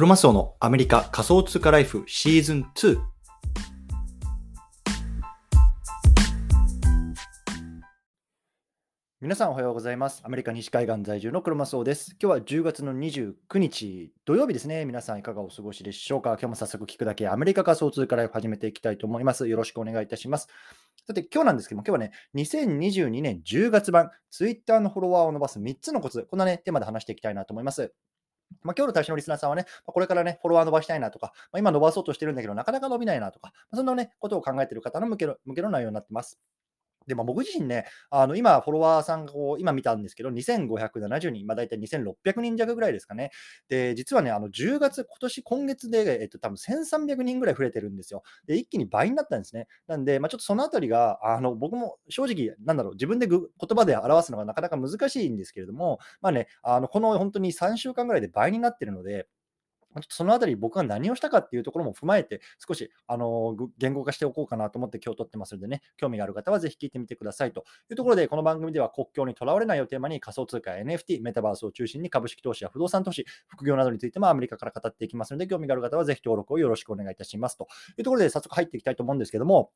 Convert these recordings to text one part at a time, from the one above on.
クロマスオのアメリカ仮想通貨ライフシーズン2。皆さんおはようございます。アメリカ西海岸在住のクロマスオです。今日は10月の29日土曜日ですね。皆さんいかがお過ごしでしょうか？今日も早速聞くだけアメリカ仮想通貨ライフ始めていきたいと思います。よろしくお願いいたします。さて今日なんですけども、今日はね、2022年10月版、ツイッターのフォロワーを伸ばす3つのコツ、こんなね、テーマで話していきたいなと思います。まあ、今日の対象のリスナーさんはね、これからね、フォロワー伸ばしたいなとか、まあ、今伸ばそうとしてるんだけど、なかなか伸びないなとか、そんなね、ことを考えている方の向けの向けの内容になってます。で、まあ、僕自身ね、あの今、フォロワーさんがこう今見たんですけど、2570人、まあ、大体2600人弱ぐらいですかね。で、実はね、あの10月、今年、今月で、えっと、多分1300人ぐらい増えてるんですよ。で、一気に倍になったんですね。なんで、まあ、ちょっとそのあたりが、あの僕も正直、なんだろう、自分でぐ言葉で表すのがなかなか難しいんですけれども、まあね、あのこの本当に3週間ぐらいで倍になってるので、そのあたり僕が何をしたかっていうところも踏まえて、少し、あの言語化しておこうかなと思って今日撮ってますのでね、興味がある方はぜひ聞いてみてくださいというところで、この番組では国境にとらわれないをテーマに仮想通貨や NFT、メタバースを中心に株式投資や不動産投資、副業などについてもアメリカから語っていきますので、興味がある方はぜひ登録をよろしくお願いいたしますというところで早速入っていきたいと思うんですけども、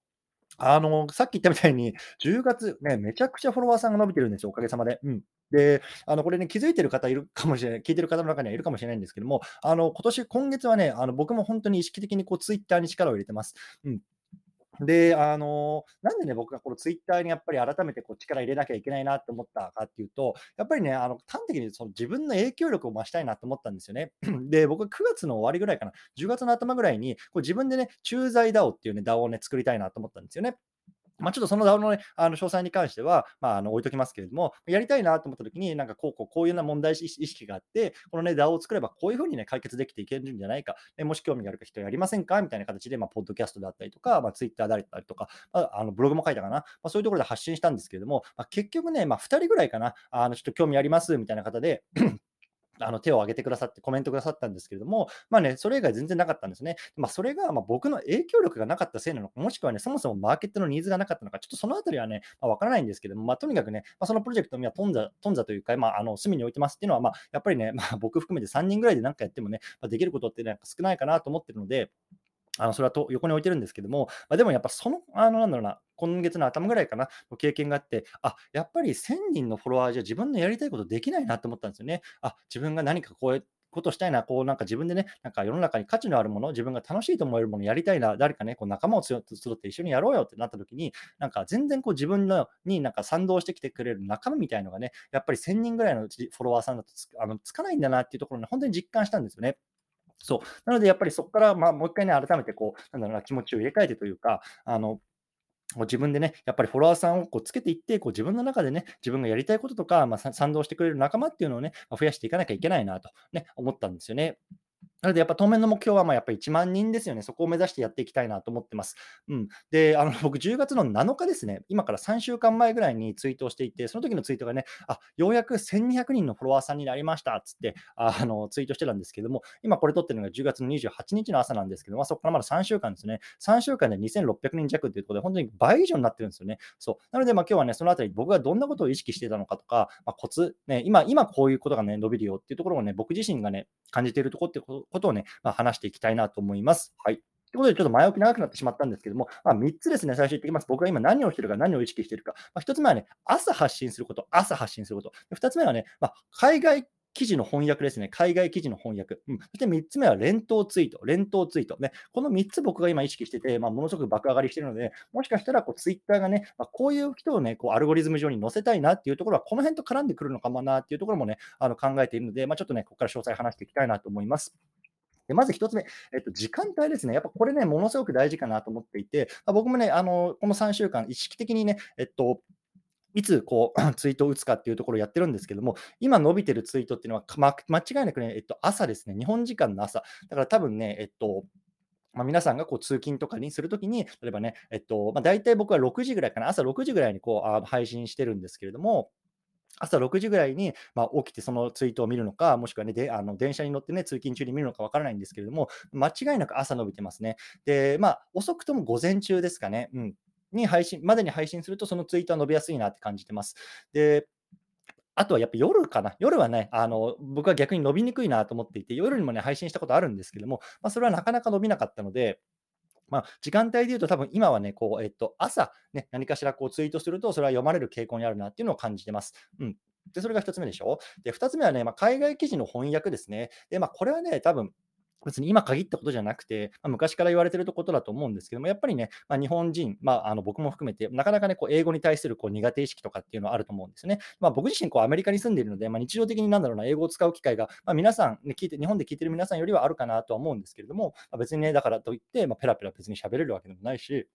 あの、さっき言ったみたいに、10月ね、めちゃくちゃフォロワーさんが伸びてるんですよ、おかげさまで。うん。で、あの、これね、気づいてる方いるかもしれない、聞いてる方の中にはいるかもしれないんですけども、あの、今年、今月はね、あの、僕も本当に意識的にこう、ツイッターに力を入れてます。うん。で、あの、なんでね、僕がこのツイッターにやっぱり改めてこう力入れなきゃいけないなと思ったかっていうと、やっぱりね、あの、端的にその自分の影響力を増したいなと思ったんですよね。で、僕は9月の終わりぐらいかな、10月の頭ぐらいに、こう自分でね、駐在 DAO っていうね、DAO をね、作りたいなと思ったんですよね。まあ、ちょっとその DAO のね、あの詳細に関しては、まあ、あの置いときますけれども、やりたいなと思ったときに、なんかこうこうこういうような問題意識があって、このね、DAO を作ればこういうふうにね、解決できていけるんじゃないか、ね、もし興味があるか人やりませんかみたいな形で、まあ、ポッドキャストであったりとか、まあ、Twitter であったりとか、まあ、あのブログも書いたかな、まあ、そういうところで発信したんですけれども、まあ、結局ね、まあ、2人ぐらいかな、あのちょっと興味ありますみたいな方で、あの手を挙げてくださって、コメントくださったんですけれども、まあね、それ以外全然なかったんですね。まあ、それがま僕の影響力がなかったせいなのか、もしくはね、そもそもマーケットのニーズがなかったのか、ちょっとそのあたりはね、まあ、わからないんですけども、まあ、とにかくね、まあ、そのプロジェクトには頓挫、頓挫というか、まあ、あの隅に置いてますっていうのは、まあ、やっぱりね、まあ、僕含めて3人ぐらいで何かやってもね、まあ、できることってなんか少ないかなと思ってるので、あのそれはと横に置いてるんですけども、まあ、でもやっぱその、あのなんだろうな、今月の頭ぐらいかな、の経験があって、あやっぱり1000人のフォロワーじゃ自分のやりたいことできないなって思ったんですよね。あ自分が何かこういうことしたいな、こうなんか自分でね、なんか世の中に価値のあるもの、自分が楽しいと思えるものやりたいな、誰かね、こう仲間を集って一緒にやろうよってなった時に、なんか全然こう自分のになんか賛同してきてくれる仲間みたいのがね、やっぱり1000人ぐらいのフォロワーさんだとつあのつかないんだなっていうところに本当に実感したんですよね。そう。なので、やっぱりそこから、まあ、もう一回ね、改めてこう、なんだろうな、気持ちを入れ替えてというか、あの、自分でね、やっぱりフォロワーさんをこうつけていって、こう自分の中でね、自分がやりたいこととか、まあ、賛同してくれる仲間っていうのをね、増やしていかなきゃいけないなと、ね、思ったんですよね。なので、やっぱ当面の目標は、まあやっぱり1万人ですよね。そこを目指してやっていきたいなと思ってます。うん。で、あの、僕10月の7日ですね、今から3週間前ぐらいにツイートをしていて、その時のツイートがね、あ、ようやく1200人のフォロワーさんになりましたつって、あの、ツイートしてたんですけども、今これ撮ってるのが10月の28日の朝なんですけど、まあ、そこからまだ3週間ですね。3週間で2600人弱っていうころで、本当に倍以上になってるんですよね。そう。なので、まあ今日はね、そのあたり僕がどんなことを意識してたのかとか、まあ、コツ、ね、今、今こういうことがね、伸びるよっていうところをね、僕自身がね、感じているところってこことをね、まあ、話していきたいなと思います。はい。ということで、ちょっと前置き長くなってしまったんですけども、まあ、3つですね、最初言ってきます。僕が今何をしてるか、何を意識してるか。まあ、1つ目はね、朝発信すること、朝発信すること。2つ目はね、まあ、海外記事の翻訳ですね。海外記事の翻訳。うん、そして3つ目は連投ツイート。連投ツイート。ね、この3つ僕が今意識してて、まあ、ものすごく爆上がりしてるので、もしかしたらこうツイッターがね、まあ、こういう人をね、こうアルゴリズム上に載せたいなっていうところは、この辺と絡んでくるのかもなっていうところもね、あの考えているので、まあ、ちょっとね、ここから詳細話していきたいなと思います。でまず1つ目、えっと、時間帯ですね。やっぱこれね、ものすごく大事かなと思っていて、ま、僕もね、あのこの3週間、意識的にね、えっと、いつこう ツイートを打つかっていうところをやってるんですけども、今伸びてるツイートっていうのは、ま、間違いなくね、えっと、朝ですね、日本時間の朝。だから多分ね、えっと、まあ、皆さんがこう通勤とかにするときに、例えばね、えっと、まあ、大体僕は6時ぐらいかな、朝6時ぐらいにこうあ配信してるんですけれども、朝6時ぐらいに、まあ、起きてそのツイートを見るのか、もしくはね、であの電車に乗ってね、通勤中に見るのかわからないんですけれども、間違いなく朝伸びてますね。で、まあ、遅くとも午前中ですかね。うん。に配信、までに配信すると、そのツイートは伸びやすいなって感じてます。で、あとはやっぱ夜かな。夜はね、あの、僕は逆に伸びにくいなと思っていて、夜にもね、配信したことあるんですけども、まあ、それはなかなか伸びなかったので、まあ、時間帯で言うと多分今はね、こう、えっと、朝、ね、何かしらこうツイートすると、それは読まれる傾向にあるなっていうのを感じてます。うん。で、それが1つ目でしょ？で、2つ目はね、まあ、海外記事の翻訳ですね。で、まあ、これはね、多分別に今限ったことじゃなくて、まあ、昔から言われてることだと思うんですけども、やっぱりね、まあ、日本人、まあ、あの僕も含めて、なかなかね、こう英語に対するこう苦手意識とかっていうのはあると思うんですね。まあ、僕自身こうアメリカに住んでいるので、まあ、日常的になんだろうな、英語を使う機会が、まあ、皆さん、ね、聞いて、日本で聞いてる皆さんよりはあるかなとは思うんですけれども、まあ、別にね、だからといって、まあ、ペラペラ別に喋れるわけでもないし、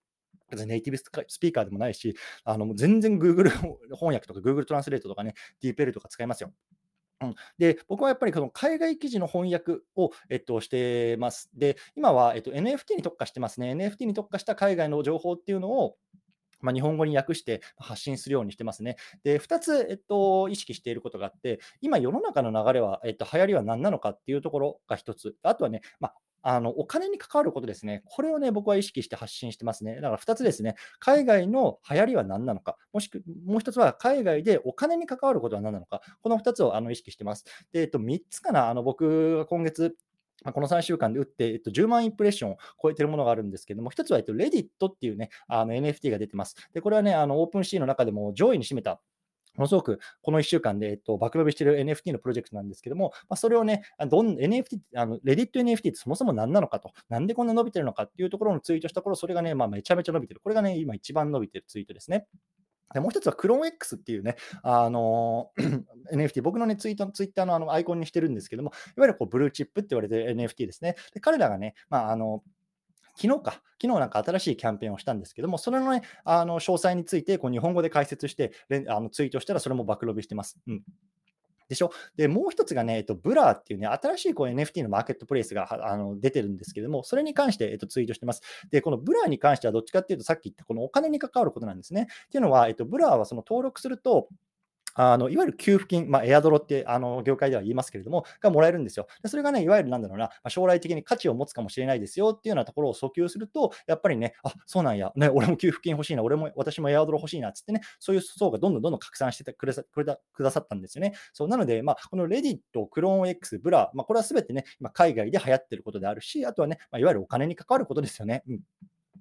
別にネイティブスピーカーでもないし、あの全然 Google 翻訳とか Google トランスレートとかね、DeepL とか使いますよ。うん、で、僕はやっぱりこの海外記事の翻訳を、えっと、してます。で、今は、えっと、NFT に特化してますね。NFT に特化した海外の情報っていうのを、まあ、日本語に訳して発信するようにしてますね。で、2つ、えっと、意識していることがあって、今、世の中の流れは、えっと、流行りは何なのかっていうところが1つ。あとはね、まあ、あの、お金に関わることですね。これをね、僕は意識して発信してますね。だから2つですね。海外の流行りは何なのか。もしくもう1つは海外でお金に関わることは何なのか。この2つをあの意識してます。で、えっと、3つかな。あの、僕が今月、この3週間で打って、えっと、10万インプレッションを超えてるものがあるんですけども、1つは、えっと、レディットっていうね、あの NFT が出てます。で、これはね、あのオープンシーの中でも上位に占めたものすごくこの1週間で、えっと、爆伸びしている NFT のプロジェクトなんですけども、まあ、それをね、どん NFT、あの、レディット NFT ってそもそも何なのかと、なんでこんな伸びてるのかっていうところのツイートした頃、それがね、まあ、めちゃめちゃ伸びてる。これがね、今一番伸びてるツイートですね。でもう一つはクローン X っていうね、あの NFT、僕のね、ツイート、ツイッターのあのアイコンにしてるんですけども、いわゆるこうブルーチップって言われてる NFT ですね。で彼らがね、まあ、あの、昨日か、昨日なんか新しいキャンペーンをしたんですけども、それのね、あの詳細についてこう日本語で解説して、あのツイートしたらそれも暴露びしてます。うんでしょ？で、もう一つがね、えっと、 Blur っていうね、新しいこう NFT のマーケットプレイスがあの出てるんですけども、それに関して、えっと、ツイートしてます。で、この Blur に関してはどっちかっていうと、さっき言ったこのお金に関わることなんですね。っていうのは、えっと、 Blur はその登録すると、あのいわゆる給付金、まあ、エアドロってあの業界では言いますけれども、がもらえるんですよ。でそれがね、いわゆるなんだろうな、まあ、将来的に価値を持つかもしれないですよっていうようなところを訴求すると、やっぱりね、あそうなんや、ね、俺も給付金欲しいな、俺も私もエアドロ欲しいなっつってね、そういう層がどんどんどんどん拡散してくれさくれたくださったんですよね。そうなので、まあ、このレディット、クローン X、ブラ、まあ、これはすべてね、今海外で流行ってることであるし、あとはね、まあ、いわゆるお金に関わることですよね。うん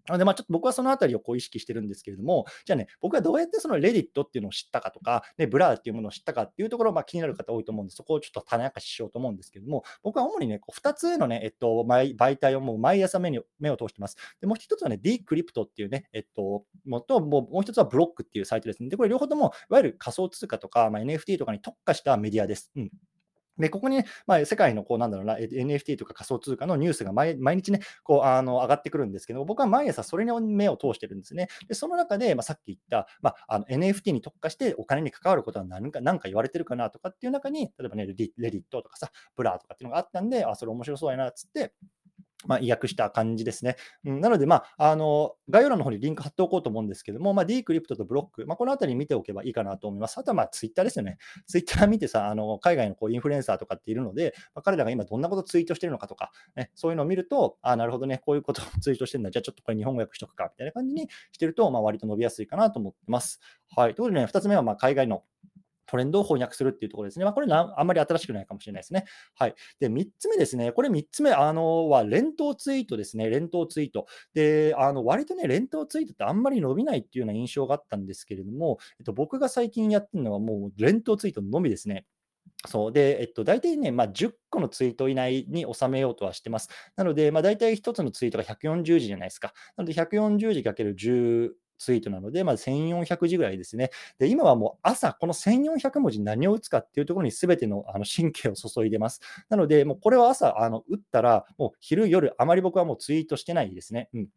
なので、まあ、ちょっと僕はそのあたりをこう意識してるんですけれども、じゃあね、僕はどうやってその Reddit っていうのを知ったかとか、ね、 Blur っていうものを知ったかっていうところ、まあ、気になる方多いと思うんで、そこをちょっと種明かししようと思うんですけれども、僕は主にね、こう2つのね、えっと、媒体をもう毎朝目に目を通してます。で、もう1つはね、 Decrypt っていうね、えっと、もと、もう1つは Block っていうサイトですね。で、これ両方とも、いわゆる仮想通貨とか、まあ、NFT とかに特化したメディアです。うん。で、ここにね、まあ、世界のこうなんだろうな、NFT とか仮想通貨のニュースが毎日ね、こうあの上がってくるんですけど、僕は毎朝それに目を通してるんですね。で、その中で、まあ、さっき言った、まあ、あの NFT に特化してお金に関わることは何か何か言われてるかなとかっていう中に、例えばね、 Reddit とかさ、 Blur とかっていうのがあったんで、あ、それ面白そうやなつって、まあ、意訳した感じですね。うん、なので、まあ、あの概要欄の方にリンク貼っておこうと思うんですけども、まあ、D クリプトとブロック、まあ、このあたり見ておけばいいかなと思います。あとは、まあ、ツイッターですよね。ツイッター見てさ、あの海外のこうインフルエンサーとかっているので、まあ、彼らが今どんなことツイートしてるのかとか、ね、そういうのを見ると、あなるほどね、こういうことをツイートしてるんだ、じゃあちょっとこれ日本語訳しとくか、みたいな感じにしてると、まあ、割と伸びやすいかなと思ってます。はい。ということでね、2つ目はまあ海外のトレンドを翻訳するっていうところですね。まあ、これあんまり新しくないかもしれないですね。はい。で、3つ目ですね。これ3つ目あのは、連投ツイートですね。連投ツイート。で、あの割とね、連投ツイートってあんまり伸びないっていうような印象があったんですけれども、えっと、僕が最近やってるのはもう連投ツイートのみですね。そうで、えっと、大体ね、まあ、10個のツイート以内に収めようとはしてます。なので、まあ、大体1つのツイートが140字じゃないですか。なので、140字 ×10 ツイートなので、まず1400字ぐらいですね。で、今はもう朝、この1400文字何を打つかっていうところに全てのあの神経を注いでます。なので、もうこれは朝、あの打ったら、もう昼、夜、あまり僕はもうツイートしてないですね。うん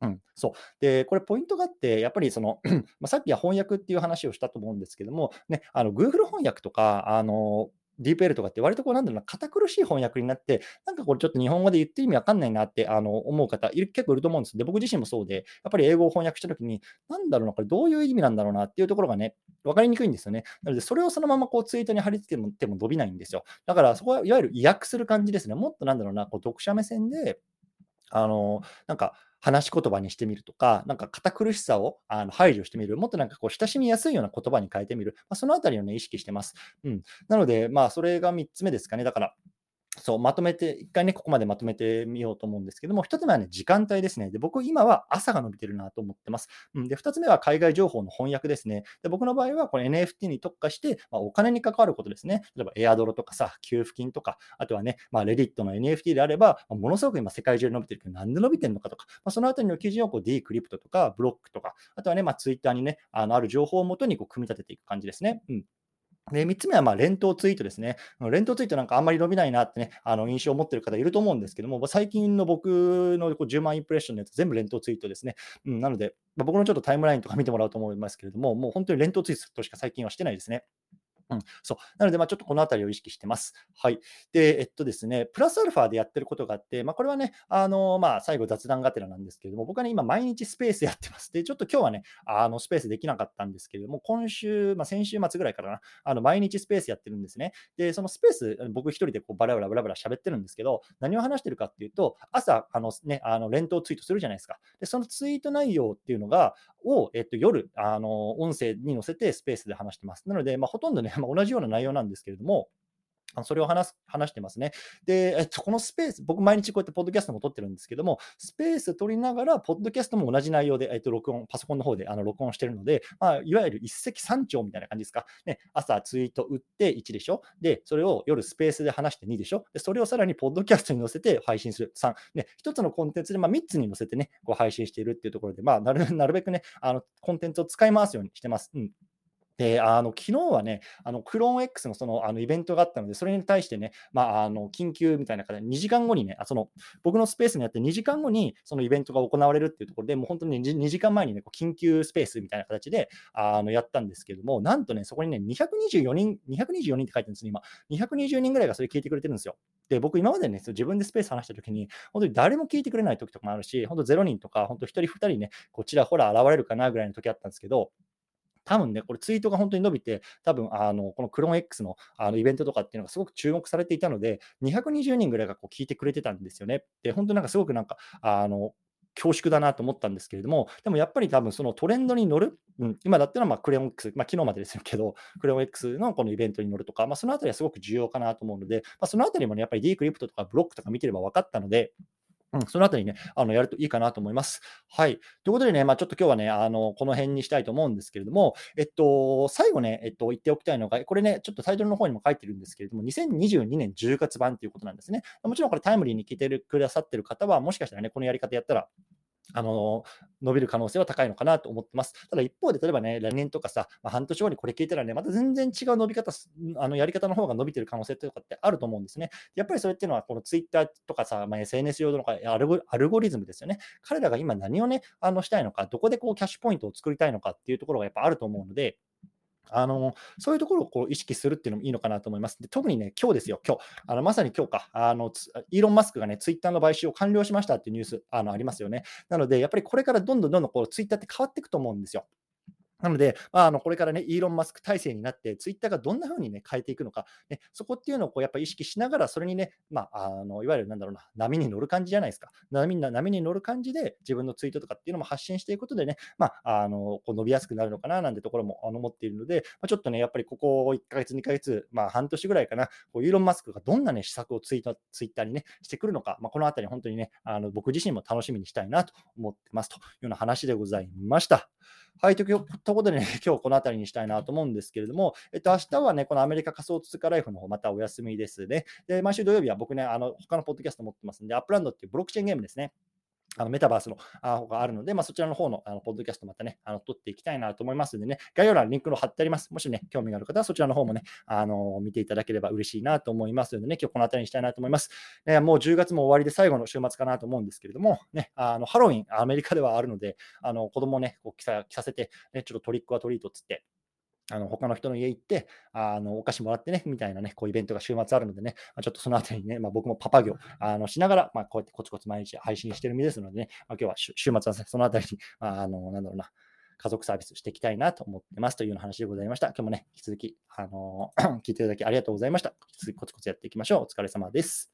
うん、そう。で、これポイントがあって、やっぱりその、ま、さっきは翻訳っていう話をしたと思うんですけども、ね、あの Google 翻訳とか、あの DeepL とかって割とこうなんだろうな、堅苦しい翻訳になって、なんかこれちょっと日本語で言って意味わかんないなってあの思う方、結構いると思うんですで、僕自身もそうで、やっぱり英語を翻訳したときに、なんだろうな、これどういう意味なんだろうなっていうところがね、分かりにくいんですよね。なので、それをそのままこうツイートに貼り付けても伸びないんですよ。だからそこはいわゆる意訳する感じですね。もっとなんだろうな、こう読者目線で、あの、なんか、話し言葉にしてみるとか、なんか堅苦しさをあの排除してみる、もっとなんかこう親しみやすいような言葉に変えてみる、まあ、そのあたりをね、意識してます。うん。なので、まあ、それが3つ目ですかね。だから、そう、まとめて、一回ね、ここまでまとめてみようと思うんですけども、一つ目はね、時間帯ですね。で、僕、今は朝が伸びてるなと思ってます。うん、で、二つ目は海外情報の翻訳ですね。で、僕の場合は、これ NFT に特化して、まあ、お金に関わることですね。例えば、エアドロとかさ、給付金とか、あとはね、まあ、レディットの NFT であれば、まあ、ものすごく今、世界中で伸びてるけど、なんで伸びてるのかとか、まあ、そのあたりの記事をこう D クリプトとか、ブロックとか、あとはね、まあ、Twitter にね、あのある情報をもとにこう組み立てていく感じですね。うんで、3つ目はまあ連投ツイートですね。連投ツイートなんかあんまり伸びないなってね、あの印象を持ってる方いると思うんですけども、最近の僕のこう10万インプレッションのやつ全部連投ツイートですね。うん、なので、まあ、僕のちょっとタイムラインとか見てもらうと思いますけれども、もう本当に連投ツイートしか最近はしてないですね。うん、そう。なので、まあ、ちょっとこのあたりを意識してます。はい。で、えっとですね、プラスアルファでやってることがあって、まあ、これはね、あの、まあ、最後雑談がてらなんですけれども、僕はね、今毎日スペースやってます。で、ちょっと今日はね、あの、スペースできなかったんですけれども、今週、まあ、先週末ぐらいからな、あの、毎日スペースやってるんですね。で、そのスペース、僕一人でこうバラバラバラバラ喋ってるんですけど、何を話してるかっていうと、朝、あのね、あの、連投ツイートするじゃないですか。で、そのツイート内容っていうのが、を、えっと、夜、あの、音声に載せてスペースで話してます。なので、まあ、ほとんどね、まあ、同じような内容なんですけれども、それを話す話してますね。で、えっと、このスペース、僕毎日こうやってポッドキャストも撮ってるんですけども、スペース撮りながら、ポッドキャストも同じ内容で、えっと、録音、パソコンの方であの録音してるので、まあ、いわゆる一石三鳥みたいな感じですか。ね、朝ツイート打って1でしょ。で、それを夜スペースで話して2でしょ。で、それをさらにポッドキャストに載せて配信する3。ね、1つのコンテンツで、まあ、3つに載せてね、こう配信しているっていうところで、まあ、なるなるべくね、あのコンテンツを使い回すようにしてます。うん。で、あの、昨日はね、あの、クローン X のその、あの、イベントがあったので、それに対してね、まあ、あの、緊急みたいな形で、2時間後にね、あその、僕のスペースにあって2時間後に、そのイベントが行われるっていうところで、もう本当に 2, 2時間前にね、こう緊急スペースみたいな形で、あの、やったんですけども、なんとね、そこにね、224人、224人って書いてるんですね、今。220人ぐらいがそれ聞いてくれてるんですよ。で、僕今までね、自分でスペース話したときに、本当に誰も聞いてくれない時とかもあるし、本当0人とか、本当1人2人ね、こちらほら現れるかなぐらいの時あったんですけど、多分ね、これツイートが本当に伸びて、多分あのこのクローン X のあのイベントとかっていうのがすごく注目されていたので、220人ぐらいがこう聞いてくれてたんですよね。で、本当なんかすごくなんか、あの恐縮だなと思ったんですけれども、でもやっぱり多分そのトレンドに乗る、うん、今だったらまあクレヨン X、まあ、昨日までですけど、クレヨン X のこのイベントに乗るとか、まあ、そのあたりはすごく重要かなと思うので、まあ、そのあたりもね、やっぱり D クリプトとかブロックとか見てれば分かったので、うん、そのあたりね、あのやるといいかなと思います。はい。ということでね、まあ、ちょっと今日はね、あのこの辺にしたいと思うんですけれども、えっと、最後ね、えっと、言っておきたいのが、これね、ちょっとタイトルの方にも書いてるんですけれども、2022年10月版ということなんですね。もちろんこれタイムリーに聞いてくださってる方は、もしかしたらね、このやり方やったら、あの伸びる可能性は高いのかなと思ってます。ただ一方で、例えばね、来年とかさ、まあ、半年後にこれ聞いたらね、また全然違う伸び方、あのやり方の方が伸びてる可能性とかってあると思うんですね。やっぱりそれっていうのは、このツイッターとかさ、まあ、SNS 用のアルゴアルゴリズムですよね。彼らが今何をね、あのしたいのか、どこでこうキャッシュポイントを作りたいのかっていうところがやっぱあると思うので、あのそういうところをこう意識するっていうのもいいのかなと思います。で特にね、今日ですよ、今日あのまさに今日かあの、イーロン・マスクがね、ツイッターの買収を完了しましたっていうニュースあのありますよね。なので、やっぱりこれからどんどんどんどんこうツイッターって変わっていくと思うんですよ。なので、まあ、あのこれからね、イーロン・マスク体制になって、ツイッターがどんな風にね、変えていくのか、ね、そこっていうのをこうやっぱり意識しながら、それにね、まあ、あのいわゆるなんだろうな、波に乗る感じじゃないですか。波波に乗る感じで、自分のツイートとかっていうのも発信していくことでね、まあ、あのこう伸びやすくなるのかななんてところも思っているので、まあ、ちょっとね、やっぱりここ1ヶ月、2ヶ月、まあ、半年ぐらいかな、こうイーロン・マスクがどんなね、施策をツイートツイッターにね、してくるのか、まあ、このあたり本当にね、あの僕自身も楽しみにしたいなと思ってますというような話でございました。はい、ということでね、今日この辺りにしたいなと思うんですけれども、えっと、明日はね、このアメリカ仮想通貨ライフの方、またお休みですね。で、毎週土曜日は僕ね、あの、他のポッドキャスト持ってますんで、 Upland っていうブロックチェーンゲームですね。あのメタバースの方があるので、まあ、そちらの方のあのポッドキャストまたね、あの撮っていきたいなと思いますのでね、概要欄にリンクの貼ってあります。もしね、興味がある方はそちらの方もね、あの見ていただければ嬉しいなと思いますのでね、今日この辺りにしたいなと思います。ね、もう10月も終わりで最後の週末かなと思うんですけれども、ね、あのハロウィン、アメリカではあるので、あの子供をね、こう着さ着させて、ね、ちょっとトリックはトリートっつって、あの他の人の家行って、あのお菓子もらってね、みたいなね、こうイベントが週末あるのでね、まあ、ちょっとそのあたりにね、まあ、僕もパパ業あのしながら、まあ、こうやってコツコツ毎日配信してる身ですのでね、まあ、今日は週末は、ね、そのあたりに、まあ、あのなんだろうな、家族サービスしていきたいなと思ってますというような話でございました。今日もね、引き続き、あの 聞いていただきありがとうございました。引き続きコツコツやっていきましょう。お疲れ様です。